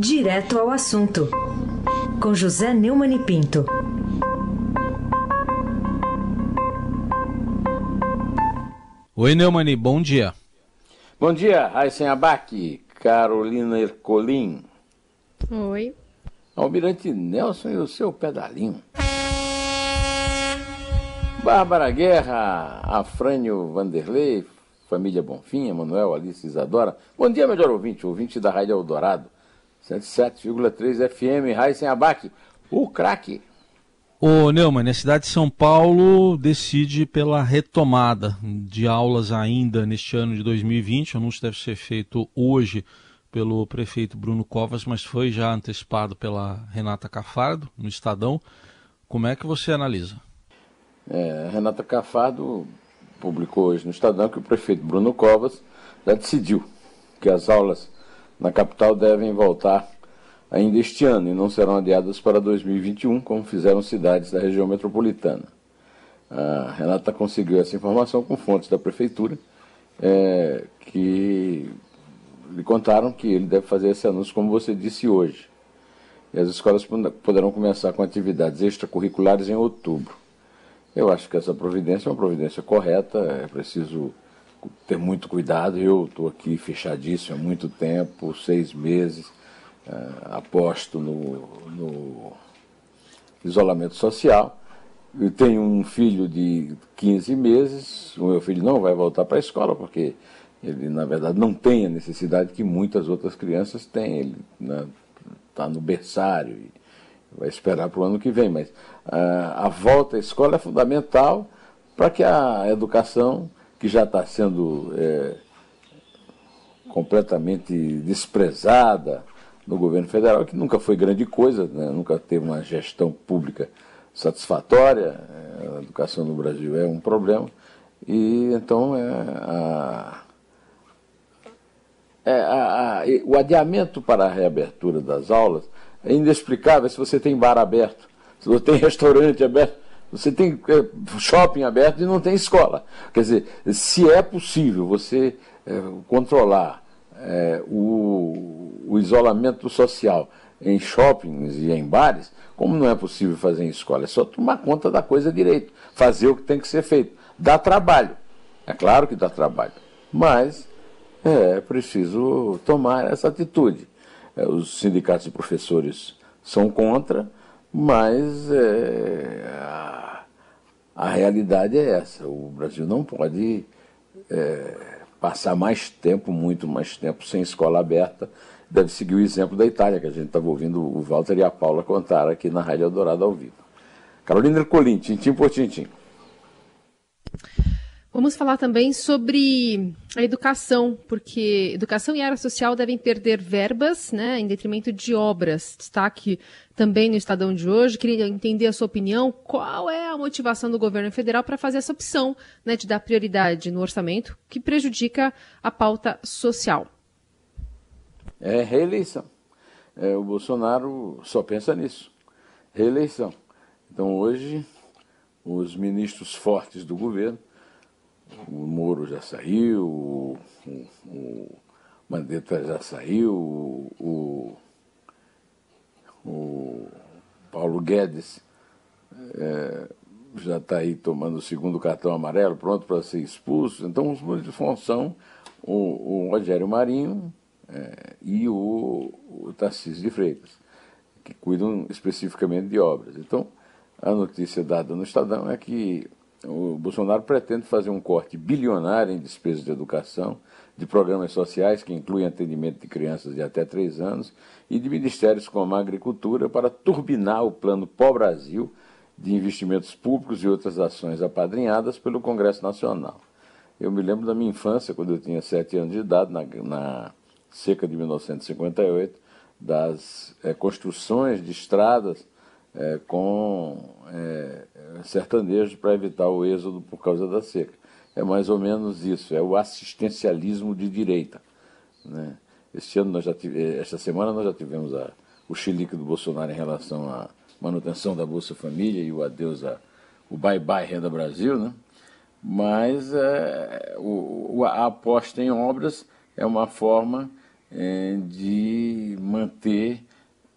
Direto ao assunto, com José Neumann e Pinto. Oi, Neumani, bom dia. Bom dia, Raíssen Abac, Carolina Ercolim. Oi. Almirante Nelson e o seu pedalinho. Bárbara Guerra, Afrânio Vanderlei, família Bonfim, Manuel, Alice Isadora. Bom dia, melhor ouvinte, ouvinte da Rádio Eldorado, 107,3 FM, Raíssen Abac, o craque. Ô Neumann, a cidade de São Paulo decide pela retomada de aulas ainda neste ano de 2020. O anúncio deve ser feito hoje pelo prefeito Bruno Covas, mas foi já antecipado pela Renata Cafardo no Estadão. Como é que você analisa? É, Renata Cafardo publicou hoje no Estadão que o prefeito Bruno Covas já decidiu que as aulas na capital devem voltar ainda este ano e não serão adiadas para 2021, como fizeram cidades da região metropolitana. A Renata conseguiu essa informação com fontes da prefeitura, é, que lhe contaram que ele deve fazer esse anúncio, como você disse hoje. E as escolas poderão começar com atividades extracurriculares em outubro. Eu acho que essa providência é uma providência correta, é preciso ter muito cuidado. Eu estou aqui fechadíssimo há muito tempo seis meses uh, aposto no, no, isolamento social. Eu tenho um filho de 15 meses, o meu filho não vai voltar para a escola, porque ele, na verdade, não tem a necessidade que muitas outras crianças têm. Ele está né, no berçário e vai esperar para o ano que vem. Mas uh, a volta à escola é fundamental para que a educação, que já está sendo é, completamente desprezada, no governo federal, que nunca foi grande coisa, né? nunca teve uma gestão pública satisfatória. É, a educação no Brasil é um problema. E então é, a, é a, a, o adiamento para a reabertura das aulas é inexplicável se você tem bar aberto, se você tem restaurante aberto, você tem é, shopping aberto e não tem escola. Quer dizer, se é possível você é, controlar é, o, o isolamento social em shoppings e em bares, como não é possível fazer em escola? É só tomar conta da coisa direito, fazer o que tem que ser feito. Dá trabalho, é claro que dá trabalho, mas é preciso tomar essa atitude. É, os sindicatos de professores são contra, mas é, a, a, realidade é essa. O Brasil não pode é, passar mais tempo, muito mais tempo, sem escola aberta. Deve seguir o exemplo da Itália, que a gente estava ouvindo o Walter e a Paula contar aqui na Rádio Eldorado ao vivo. Carolina Ercolim, tintim por tintim. Vamos falar também sobre a educação, porque educação e área social devem perder verbas né, em detrimento de obras. Destaque também no Estadão de hoje. Queria entender a sua opinião. Qual é a motivação do governo federal para fazer essa opção né, de dar prioridade no orçamento que prejudica a pauta social? É reeleição. É, o Bolsonaro só pensa nisso. Reeleição. Então hoje, os ministros fortes do governo o Moro já saiu, o, o, Mandetta já saiu, o, o Paulo Guedes é, já está aí tomando o segundo cartão amarelo, pronto para ser expulso. Então, os ministros são o, o Rogério Marinho é, e o, o Tarcísio de Freitas, que cuidam especificamente de obras. Então, a notícia dada no Estadão é que o Bolsonaro pretende fazer um corte bilionário em despesas de educação, de programas sociais que incluem atendimento de crianças de até 3 anos e de ministérios como a agricultura para turbinar o plano Pó Brasil de investimentos públicos e outras ações apadrinhadas pelo Congresso Nacional. Eu me lembro da minha infância, quando eu tinha 7 anos de idade, na, na seca de 1958, das é, construções de estradas é, com é, sertanejo para evitar o êxodo por causa da seca. É mais ou menos isso, é o assistencialismo de direita. Né? Este ano nós já tive, esta semana nós já tivemos a, o chilique do Bolsonaro em relação à manutenção da Bolsa Família e o adeus a, o bye-bye Renda Brasil, né? mas é, o, a aposta em obras é uma forma é, de manter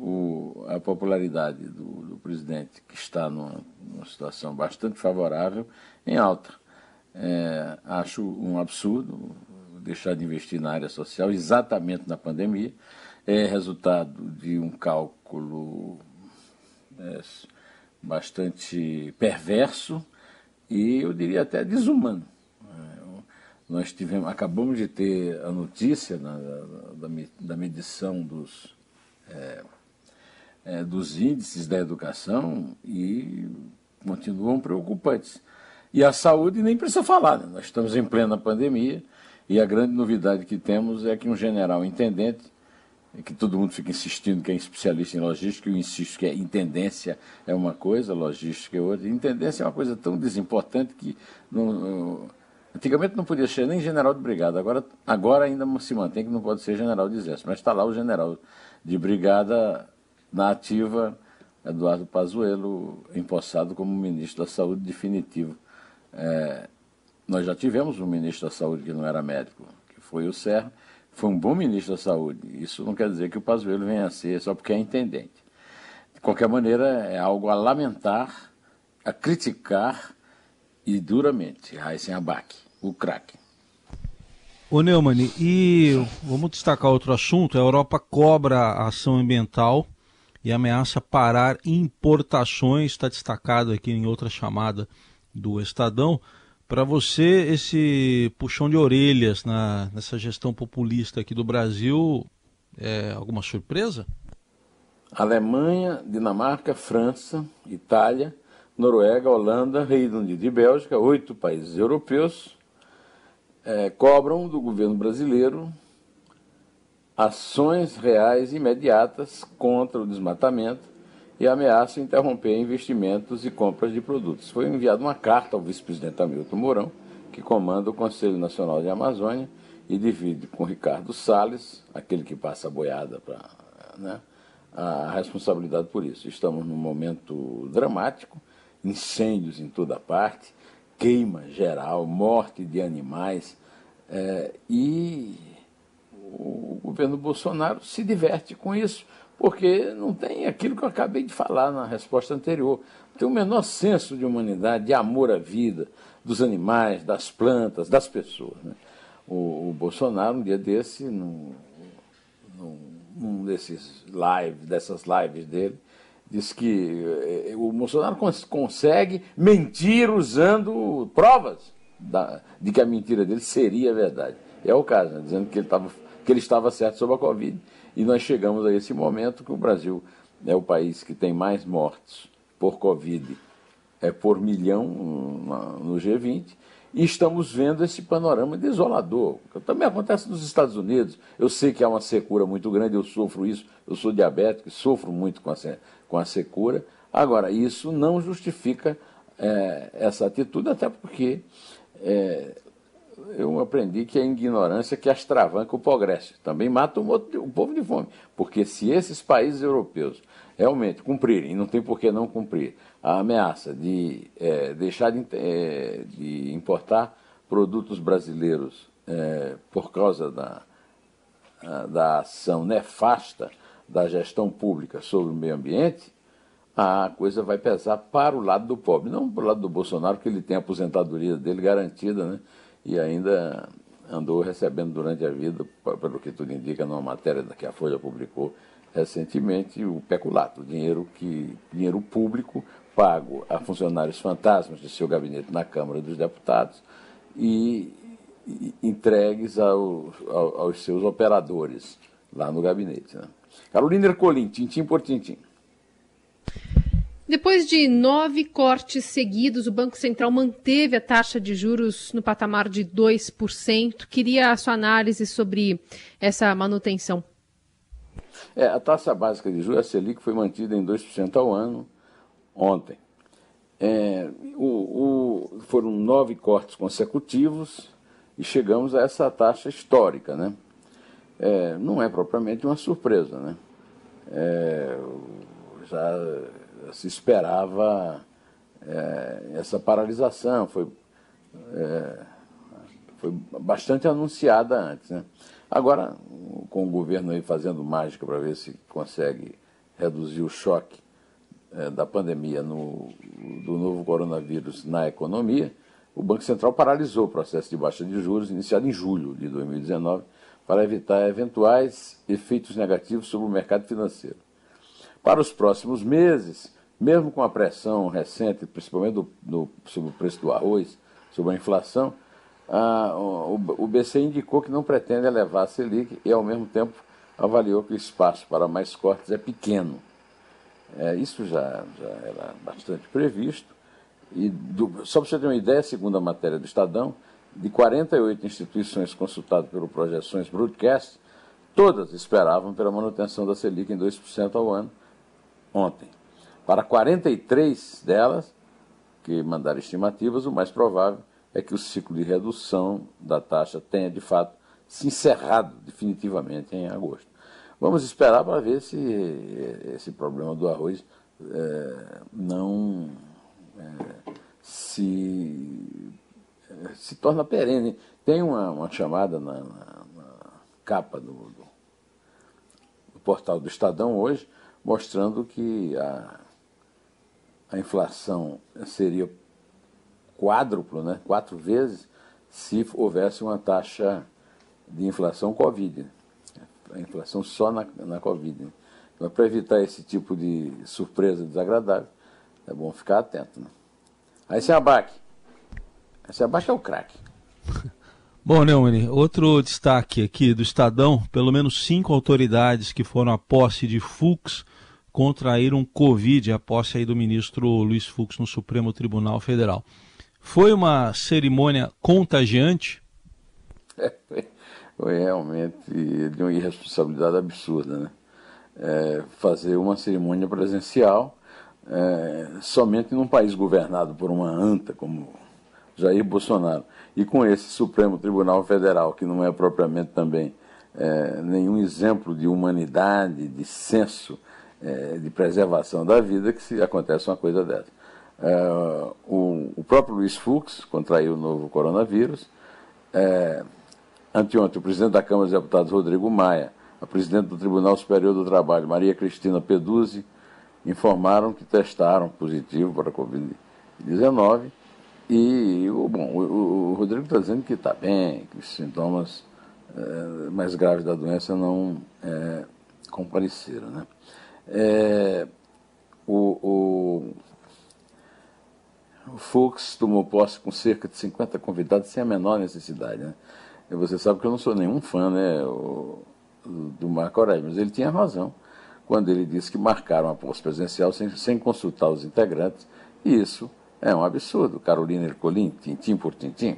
o, a popularidade do, do, presidente, que está numa, numa, situação bastante favorável, em alta. É, acho um absurdo deixar de investir na área social exatamente na pandemia. É resultado de um cálculo é, bastante perverso e eu diria até desumano. É, nós tivemos, acabamos de ter a notícia na, da, da, medição dos, é, é, dos índices da educação e continuam preocupantes. E a saúde nem precisa falar, né? nós estamos em plena pandemia e a grande novidade que temos é que um general intendente é que todo mundo fica insistindo que é especialista em logística, eu insisto que a intendência é uma coisa, logística é outra. Intendência é uma coisa tão desimportante que não, antigamente não podia ser nem general de brigada, agora, agora ainda se mantém que não pode ser general de exército, mas está lá o general de brigada na ativa, Eduardo Pazuello, empossado como ministro da Saúde definitivo. É, nós já tivemos um ministro da Saúde que não era médico, que foi o Serra, foi um bom ministro da Saúde. Isso não quer dizer que o Pazuello venha a ser só porque é intendente. De qualquer maneira, é algo a lamentar, a criticar e duramente. Raíssen Abac, o craque. Ô Neumann, e vamos destacar outro assunto. A Europa cobra a ação ambiental e ameaça parar importações. Está destacado aqui em outra chamada do Estadão. Para você, esse puxão de orelhas na, nessa gestão populista aqui do Brasil é alguma surpresa? Alemanha, Dinamarca, França, Itália, Noruega, Holanda, Reino Unido e Bélgica, oito países europeus, é, cobram do governo brasileiro ações reais imediatas contra o desmatamento e ameaça interromper investimentos e compras de produtos. Foi enviada uma carta ao vice-presidente Hamilton Mourão, que comanda o Conselho Nacional de Amazônia e divide com Ricardo Salles, aquele que passa a boiada para né, a responsabilidade por isso. Estamos num momento dramático, incêndios em toda parte, queima geral, morte de animais, é, e o governo Bolsonaro se diverte com isso porque não tem aquilo que eu acabei de falar na resposta anterior. Tem o menor senso de humanidade, de amor à vida, dos animais, das plantas, das pessoas. Né? O, o, Bolsonaro, um dia desse, num, num, num desses lives, dessas lives dele, disse que eh, o Bolsonaro cons consegue mentir usando provas da, de que a mentira dele seria verdade. É o caso, né? dizendo que ele, tava, que ele estava certo sobre a Covid e nós chegamos a esse momento que o Brasil é o país que tem mais mortes por Covid é, por milhão no G20 e estamos vendo esse panorama desolador. Também acontece nos Estados Unidos. Eu sei que há uma secura muito grande, eu sofro isso, eu sou diabético, sofro muito com a, com a secura. Agora, isso não justifica é, essa atitude, até porque é, eu aprendi que é a ignorância que astravanca o progresso. Também mata o, o povo de fome. Porque se esses países europeus realmente cumprirem, e não tem por que não cumprir, a ameaça de é, deixar de, é, de, importar produtos brasileiros é, por causa da, da ação nefasta da gestão pública sobre o meio ambiente, a coisa vai pesar para o lado do pobre, não para o lado do Bolsonaro, que ele tem a aposentadoria dele garantida, né? E ainda andou recebendo durante a vida, pelo que tudo indica, numa matéria que a Folha publicou recentemente, o peculato, dinheiro, que, dinheiro público pago a funcionários fantasmas de seu gabinete na Câmara dos Deputados e, e entregues ao, ao, aos seus operadores lá no gabinete. Né? Carolina Ercolim, tintim por tintim. Depois de nove cortes seguidos, o Banco Central manteve a taxa de juros no patamar de 2%. Queria a sua análise sobre essa manutenção. É, a taxa básica de juros, a Selic, foi mantida em 2% ao ano ontem. É, o, o, foram nove cortes consecutivos e chegamos a essa taxa histórica. Né? É, não é propriamente uma surpresa. Né? É, já se esperava é, essa paralisação, foi, é, foi bastante anunciada antes. Né? Agora, com o governo aí fazendo mágica para ver se consegue reduzir o choque é, da pandemia no, do novo coronavírus na economia, o Banco Central paralisou o processo de baixa de juros iniciado em julho de 2019 para evitar eventuais efeitos negativos sobre o mercado financeiro. Para os próximos meses, mesmo com a pressão recente, principalmente do, do, sobre o preço do arroz, sobre a inflação, a, o, o BC indicou que não pretende elevar a Selic e, ao mesmo tempo, avaliou que o espaço para mais cortes é pequeno. É, isso já, já era bastante previsto. E do, só para você ter uma ideia, segundo a matéria do Estadão, de 48 instituições consultadas pelo Projeções Broadcast, todas esperavam pela manutenção da Selic em 2% ao ano ontem. Para 43 delas, que mandaram estimativas, o mais provável é que o ciclo de redução da taxa tenha, de fato, se encerrado definitivamente em agosto. Vamos esperar para ver se esse problema do arroz é, não é, se, se torna perene. Tem uma, uma chamada na, na, na capa do, do, do, portal do Estadão hoje, mostrando que a, a inflação seria quádruplo, né, quatro vezes, se houvesse uma taxa de inflação Covid. A inflação só na, na Covid. Né? Então, para evitar esse tipo de surpresa desagradável, é bom ficar atento. Né? Aí se abaque. Abaque é o craque. Bom, Neumann, outro destaque aqui do Estadão: pelo menos cinco autoridades que foram à posse de Fux contraíram Covid, a posse aí do ministro Luiz Fux no Supremo Tribunal Federal. Foi uma cerimônia contagiante? Foi realmente de uma irresponsabilidade absurda, né? É, fazer uma cerimônia presencial é, somente num país governado por uma anta como Jair Bolsonaro e com esse Supremo Tribunal Federal, que não é propriamente também é, nenhum exemplo de humanidade, de senso é, de preservação da vida, que se acontece uma coisa dessa. É, o, o, próprio Luiz Fux contraiu o novo coronavírus. É, anteontem, o presidente da Câmara dos Deputados, Rodrigo Maia, a presidente do Tribunal Superior do Trabalho, Maria Cristina Peduzzi, informaram que testaram positivo para a Covid-19. E bom, o, o Rodrigo está dizendo que está bem, que os sintomas é, mais graves da doença não é, compareceram. Né? É, o, o o Fux tomou posse com cerca de 50 convidados sem a menor necessidade. Né? E você sabe que eu não sou nenhum fã né, o, do Marco Aurélio, mas ele tinha razão quando ele disse que marcaram a posse presidencial sem, sem consultar os integrantes. E isso é um absurdo. Carolina Ercolim, tintim por tintim.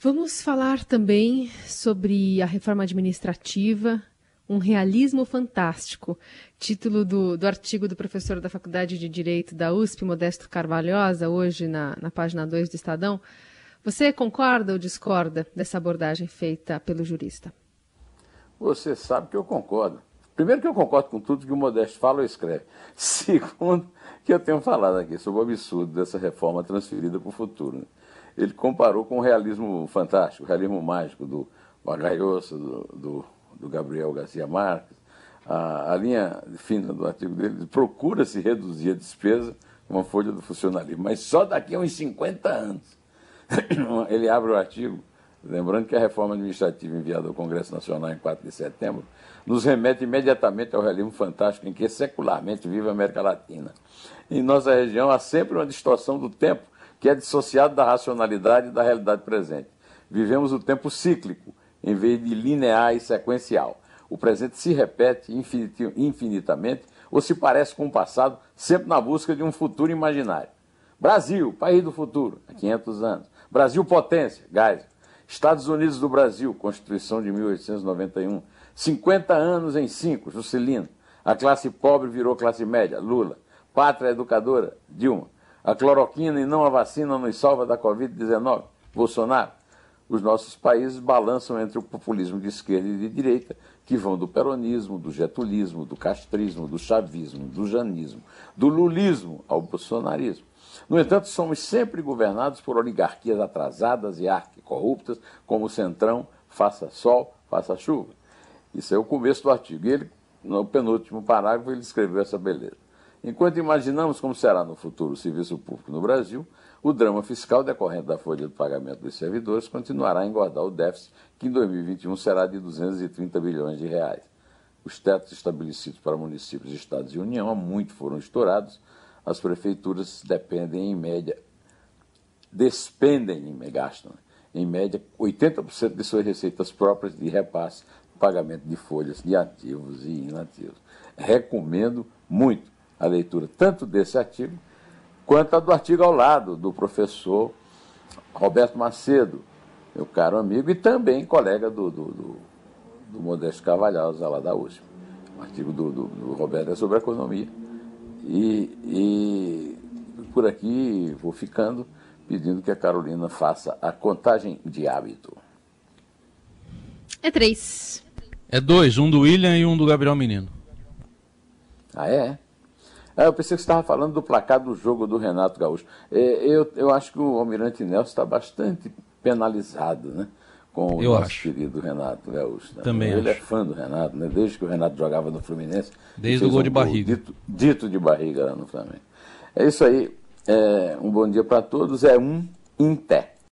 Vamos falar também sobre a reforma administrativa um realismo fantástico. Título do, do artigo do professor da Faculdade de Direito da USP, Modesto Carvalhosa, hoje na, na página 2 do Estadão. Você concorda ou discorda dessa abordagem feita pelo jurista? Você sabe que eu concordo. Primeiro que eu concordo com tudo que o Modesto fala ou escreve. Segundo, que eu tenho falado aqui sobre o absurdo dessa reforma transferida para o futuro. Né? Ele comparou com o realismo fantástico, o realismo mágico do Vargalhosa, do, do do Gabriel Garcia Marques, a, a linha fina do artigo dele procura se reduzir a despesa uma folha do funcionalismo, mas só daqui a uns 50 anos. Ele abre o artigo, lembrando que a reforma administrativa enviada ao Congresso Nacional em 4 de setembro nos remete imediatamente ao realismo fantástico em que secularmente vive a América Latina. Em nossa região há sempre uma distorção do tempo que é dissociado da racionalidade e da realidade presente. Vivemos o tempo cíclico, em vez de linear e sequencial. O presente se repete infinitamente ou se parece com o passado, sempre na busca de um futuro imaginário. Brasil, país do futuro, há 500 anos. Brasil, potência, Geisel. Estados Unidos do Brasil, Constituição de 1891. 50 anos em 5, Juscelino. A classe pobre virou classe média, Lula. Pátria educadora, Dilma. A cloroquina e não a vacina nos salva da Covid-19, Bolsonaro os nossos países balançam entre o populismo de esquerda e de direita, que vão do peronismo, do getulismo, do castrismo, do chavismo, do janismo, do lulismo ao bolsonarismo. No entanto, somos sempre governados por oligarquias atrasadas e arquicorruptas, como o Centrão, faça sol, faça chuva. Isso é o começo do artigo. E ele, no penúltimo parágrafo, ele escreveu essa beleza. Enquanto imaginamos como será no futuro o serviço público no Brasil, o drama fiscal decorrente da folha de pagamento dos servidores continuará a engordar o déficit, que em 2021 será de 230 bilhões de reais. Os tetos estabelecidos para municípios, estados e União há muito foram estourados. As prefeituras dependem, em média, despendem, gastam, em média, 80% de suas receitas próprias de repasse, pagamento de folhas de ativos e inativos. Recomendo muito a leitura tanto desse artigo quanto a do artigo ao lado do professor Roberto Macedo, meu caro amigo, e também colega do, do, do, do Modesto Cavalhosa, lá da USP. O artigo do, do, do Roberto é sobre economia. E, e por aqui vou ficando pedindo que a Carolina faça a contagem de hábito. É três. É dois, um do William e um do Gabriel Menino. Ah, é? Ah, eu pensei que você estava falando do placar do jogo do Renato Gaúcho. É, eu, eu acho que o Almirante Nelson está bastante penalizado, né? Com o eu nosso acho. querido Renato Gaúcho. Né? Também Ele acho. é fã do Renato, né? Desde que o Renato jogava no Fluminense. Desde o gol um de barriga. Dito, dito de barriga lá no Flamengo. É isso aí. É, um bom dia para todos. É um em té.